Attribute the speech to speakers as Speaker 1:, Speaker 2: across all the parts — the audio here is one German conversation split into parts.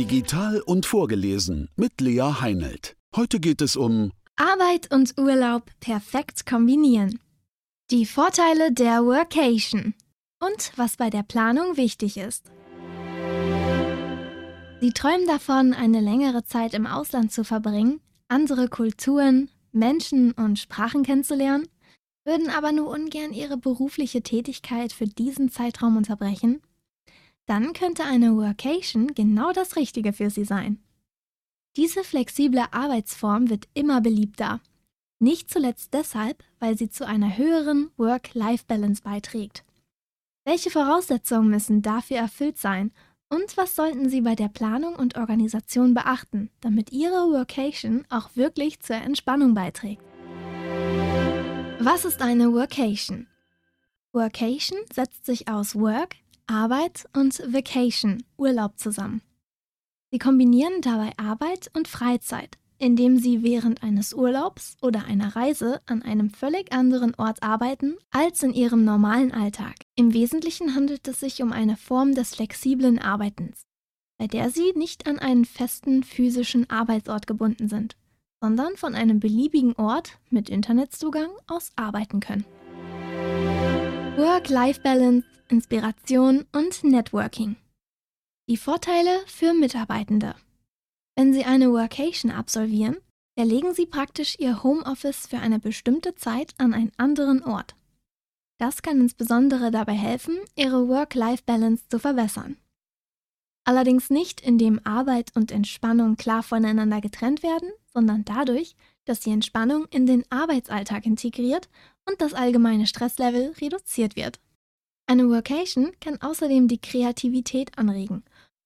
Speaker 1: Digital und vorgelesen mit Lea Heinelt. Heute geht es um
Speaker 2: Arbeit und Urlaub perfekt kombinieren. Die Vorteile der Workation und was bei der Planung wichtig ist. Sie träumen davon, eine längere Zeit im Ausland zu verbringen, andere Kulturen, Menschen und Sprachen kennenzulernen, würden aber nur ungern ihre berufliche Tätigkeit für diesen Zeitraum unterbrechen? Dann könnte eine Workation genau das Richtige für Sie sein. Diese flexible Arbeitsform wird immer beliebter. Nicht zuletzt deshalb, weil sie zu einer höheren Work-Life-Balance beiträgt. Welche Voraussetzungen müssen dafür erfüllt sein und was sollten Sie bei der Planung und Organisation beachten, damit Ihre Workation auch wirklich zur Entspannung beiträgt? Was ist eine Workation? Workation setzt sich aus Work, Arbeit und Vacation, Urlaub zusammen. Sie kombinieren dabei Arbeit und Freizeit, indem sie während eines Urlaubs oder einer Reise an einem völlig anderen Ort arbeiten als in ihrem normalen Alltag. Im Wesentlichen handelt es sich um eine Form des flexiblen Arbeitens, bei der sie nicht an einen festen physischen Arbeitsort gebunden sind, sondern von einem beliebigen Ort mit Internetzugang aus arbeiten können. Work-Life-Balance, Inspiration und Networking. Die Vorteile für Mitarbeitende. Wenn Sie eine Workation absolvieren, verlegen Sie praktisch Ihr Homeoffice für eine bestimmte Zeit an einen anderen Ort. Das kann insbesondere dabei helfen, Ihre Work-Life-Balance zu verbessern. Allerdings nicht, indem Arbeit und Entspannung klar voneinander getrennt werden, sondern dadurch, dass die Entspannung in den Arbeitsalltag integriert und das allgemeine Stresslevel reduziert wird. Eine Workation kann außerdem die Kreativität anregen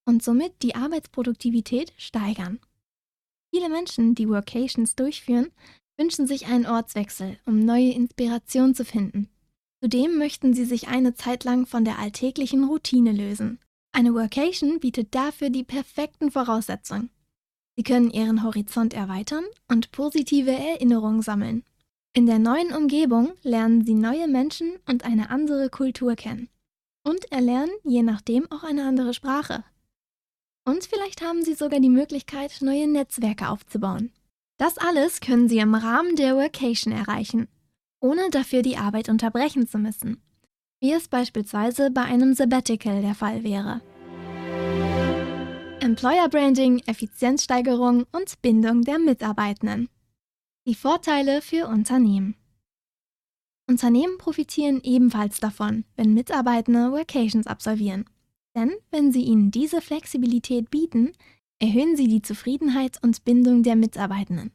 Speaker 2: und somit die Arbeitsproduktivität steigern. Viele Menschen, die Workations durchführen, wünschen sich einen Ortswechsel, um neue Inspiration zu finden. Zudem möchten sie sich eine Zeit lang von der alltäglichen Routine lösen. Eine Workation bietet dafür die perfekten Voraussetzungen. Sie können ihren Horizont erweitern und positive Erinnerungen sammeln. In der neuen Umgebung lernen sie neue Menschen und eine andere Kultur kennen. Und erlernen je nachdem auch eine andere Sprache. Und vielleicht haben Sie sogar die Möglichkeit, neue Netzwerke aufzubauen. Das alles können Sie im Rahmen der Workation erreichen, ohne dafür die Arbeit unterbrechen zu müssen, wie es beispielsweise bei einem Sabbatical der Fall wäre. Employer Branding, Effizienzsteigerung und Bindung der Mitarbeitenden. Die Vorteile für Unternehmen. Unternehmen profitieren ebenfalls davon, wenn Mitarbeitende Workations absolvieren. Denn wenn Sie ihnen diese Flexibilität bieten, erhöhen Sie die Zufriedenheit und Bindung der Mitarbeitenden.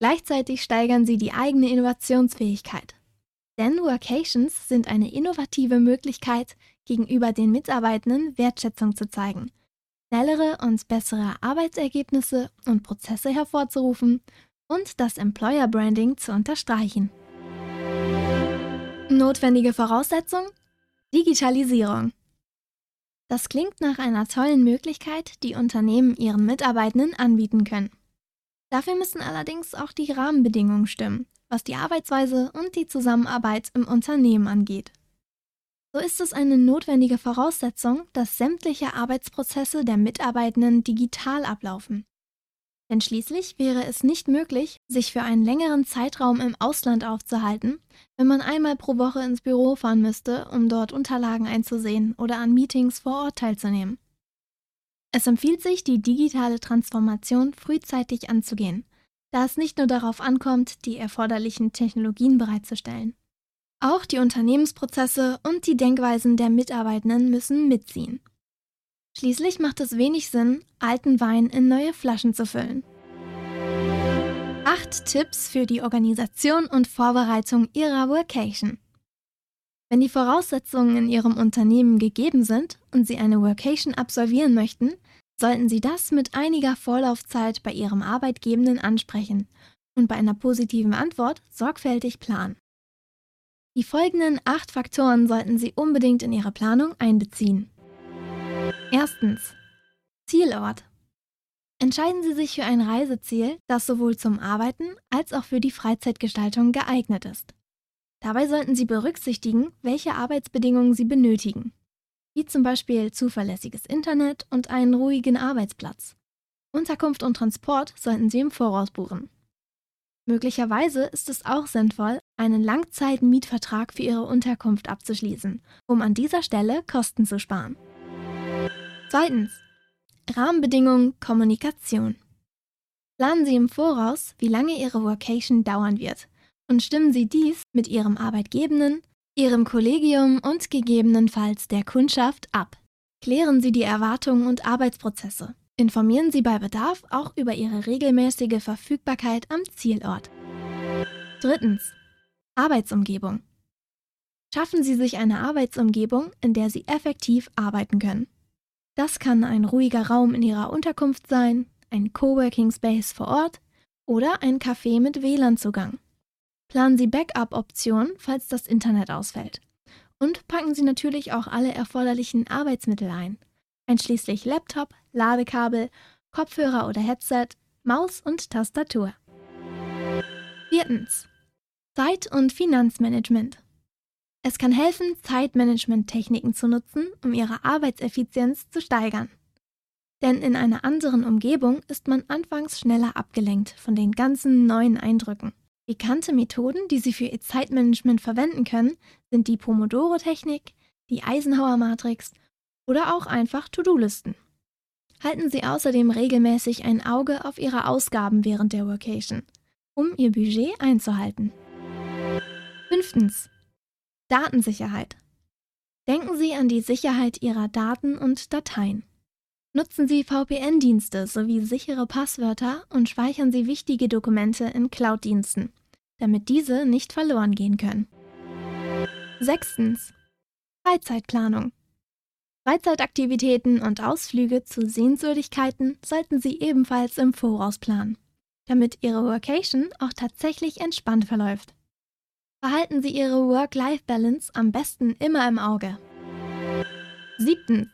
Speaker 2: Gleichzeitig steigern Sie die eigene Innovationsfähigkeit. Denn Workations sind eine innovative Möglichkeit, gegenüber den Mitarbeitenden Wertschätzung zu zeigen, schnellere und bessere Arbeitsergebnisse und Prozesse hervorzurufen und das Employer Branding zu unterstreichen. Notwendige Voraussetzung? Digitalisierung. Das klingt nach einer tollen Möglichkeit, die Unternehmen ihren Mitarbeitenden anbieten können. Dafür müssen allerdings auch die Rahmenbedingungen stimmen, was die Arbeitsweise und die Zusammenarbeit im Unternehmen angeht. So ist es eine notwendige Voraussetzung, dass sämtliche Arbeitsprozesse der Mitarbeitenden digital ablaufen. Denn schließlich wäre es nicht möglich, sich für einen längeren Zeitraum im Ausland aufzuhalten, wenn man einmal pro Woche ins Büro fahren müsste, um dort Unterlagen einzusehen oder an Meetings vor Ort teilzunehmen. Es empfiehlt sich, die digitale Transformation frühzeitig anzugehen, da es nicht nur darauf ankommt, die erforderlichen Technologien bereitzustellen. Auch die Unternehmensprozesse und die Denkweisen der Mitarbeitenden müssen mitziehen. Schließlich macht es wenig Sinn, alten Wein in neue Flaschen zu füllen. Acht Tipps für die Organisation und Vorbereitung Ihrer Workation. Wenn die Voraussetzungen in Ihrem Unternehmen gegeben sind und Sie eine Workation absolvieren möchten, sollten Sie das mit einiger Vorlaufzeit bei Ihrem Arbeitgebenden ansprechen und bei einer positiven Antwort sorgfältig planen. Die folgenden acht Faktoren sollten Sie unbedingt in Ihre Planung einbeziehen. Erstens. Zielort. Entscheiden Sie sich für ein Reiseziel, das sowohl zum Arbeiten als auch für die Freizeitgestaltung geeignet ist. Dabei sollten Sie berücksichtigen, welche Arbeitsbedingungen Sie benötigen. wie zum Beispiel zuverlässiges Internet und einen ruhigen Arbeitsplatz. Unterkunft und Transport sollten Sie im Voraus buchen. Möglicherweise ist es auch sinnvoll, einen Langzeitmietvertrag für Ihre Unterkunft abzuschließen, um an dieser Stelle Kosten zu sparen. Zweitens. Rahmenbedingungen Kommunikation. Planen Sie im Voraus, wie lange Ihre Vocation dauern wird und stimmen Sie dies mit Ihrem Arbeitgebenden, Ihrem Kollegium und gegebenenfalls der Kundschaft ab. Klären Sie die Erwartungen und Arbeitsprozesse. Informieren Sie bei Bedarf auch über Ihre regelmäßige Verfügbarkeit am Zielort. Drittens. Arbeitsumgebung. Schaffen Sie sich eine Arbeitsumgebung, in der Sie effektiv arbeiten können. Das kann ein ruhiger Raum in Ihrer Unterkunft sein, ein Coworking Space vor Ort oder ein Café mit WLAN-Zugang. Planen Sie Backup-Optionen, falls das Internet ausfällt. Und packen Sie natürlich auch alle erforderlichen Arbeitsmittel ein, einschließlich Laptop, Ladekabel, Kopfhörer oder Headset, Maus und Tastatur. Viertens. Zeit- und Finanzmanagement. Es kann helfen, Zeitmanagement-Techniken zu nutzen, um Ihre Arbeitseffizienz zu steigern. Denn in einer anderen Umgebung ist man anfangs schneller abgelenkt von den ganzen neuen Eindrücken. Bekannte Methoden, die Sie für Ihr Zeitmanagement verwenden können, sind die Pomodoro-Technik, die Eisenhower-Matrix oder auch einfach To-Do-Listen. Halten Sie außerdem regelmäßig ein Auge auf Ihre Ausgaben während der Workation, um Ihr Budget einzuhalten. Fünftens. Datensicherheit. Denken Sie an die Sicherheit Ihrer Daten und Dateien. Nutzen Sie VPN-Dienste sowie sichere Passwörter und speichern Sie wichtige Dokumente in Cloud-Diensten, damit diese nicht verloren gehen können. Sechstens. Freizeitplanung. Freizeitaktivitäten und Ausflüge zu Sehenswürdigkeiten sollten Sie ebenfalls im Voraus planen, damit Ihre Workation auch tatsächlich entspannt verläuft. Behalten Sie Ihre Work-Life-Balance am besten immer im Auge. Siebtens.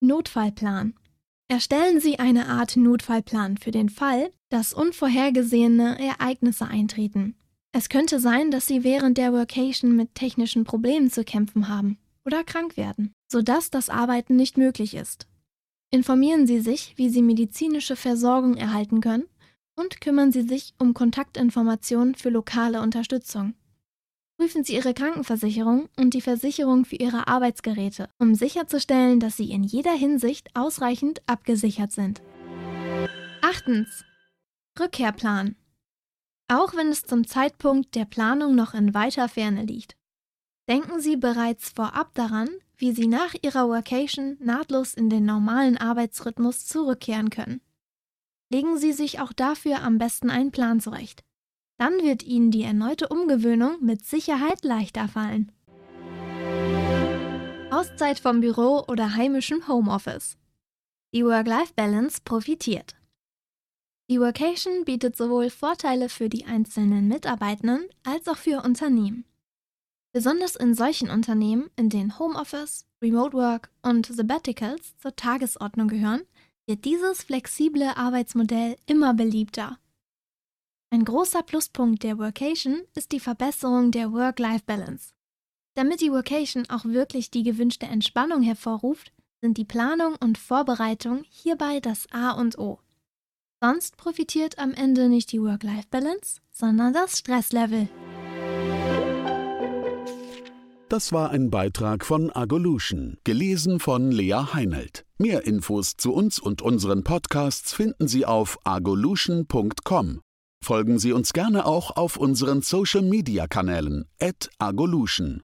Speaker 2: Notfallplan. Erstellen Sie eine Art Notfallplan für den Fall, dass unvorhergesehene Ereignisse eintreten. Es könnte sein, dass Sie während der Workation mit technischen Problemen zu kämpfen haben oder krank werden, sodass das Arbeiten nicht möglich ist. Informieren Sie sich, wie Sie medizinische Versorgung erhalten können und kümmern Sie sich um Kontaktinformationen für lokale Unterstützung. Prüfen Sie Ihre Krankenversicherung und die Versicherung für Ihre Arbeitsgeräte, um sicherzustellen, dass Sie in jeder Hinsicht ausreichend abgesichert sind. Achtens. Rückkehrplan. Auch wenn es zum Zeitpunkt der Planung noch in weiter Ferne liegt. Denken Sie bereits vorab daran, wie Sie nach Ihrer Workation nahtlos in den normalen Arbeitsrhythmus zurückkehren können. Legen Sie sich auch dafür am besten einen Plan zurecht. Dann wird Ihnen die erneute Umgewöhnung mit Sicherheit leichter fallen. Auszeit vom Büro oder heimischem Homeoffice. Die Work-Life-Balance profitiert. Die Workation bietet sowohl Vorteile für die einzelnen Mitarbeitenden als auch für Unternehmen. Besonders in solchen Unternehmen, in denen Homeoffice, Remote Work und Sabbaticals zur Tagesordnung gehören, wird dieses flexible Arbeitsmodell immer beliebter. Ein großer Pluspunkt der Workation ist die Verbesserung der Work-Life-Balance. Damit die Workation auch wirklich die gewünschte Entspannung hervorruft, sind die Planung und Vorbereitung hierbei das A und O. Sonst profitiert am Ende nicht die Work-Life-Balance, sondern das Stresslevel.
Speaker 1: Das war ein Beitrag von Agolution, gelesen von Lea Heinelt. Mehr Infos zu uns und unseren Podcasts finden Sie auf agolution.com. Folgen Sie uns gerne auch auf unseren Social-Media-Kanälen at agolution.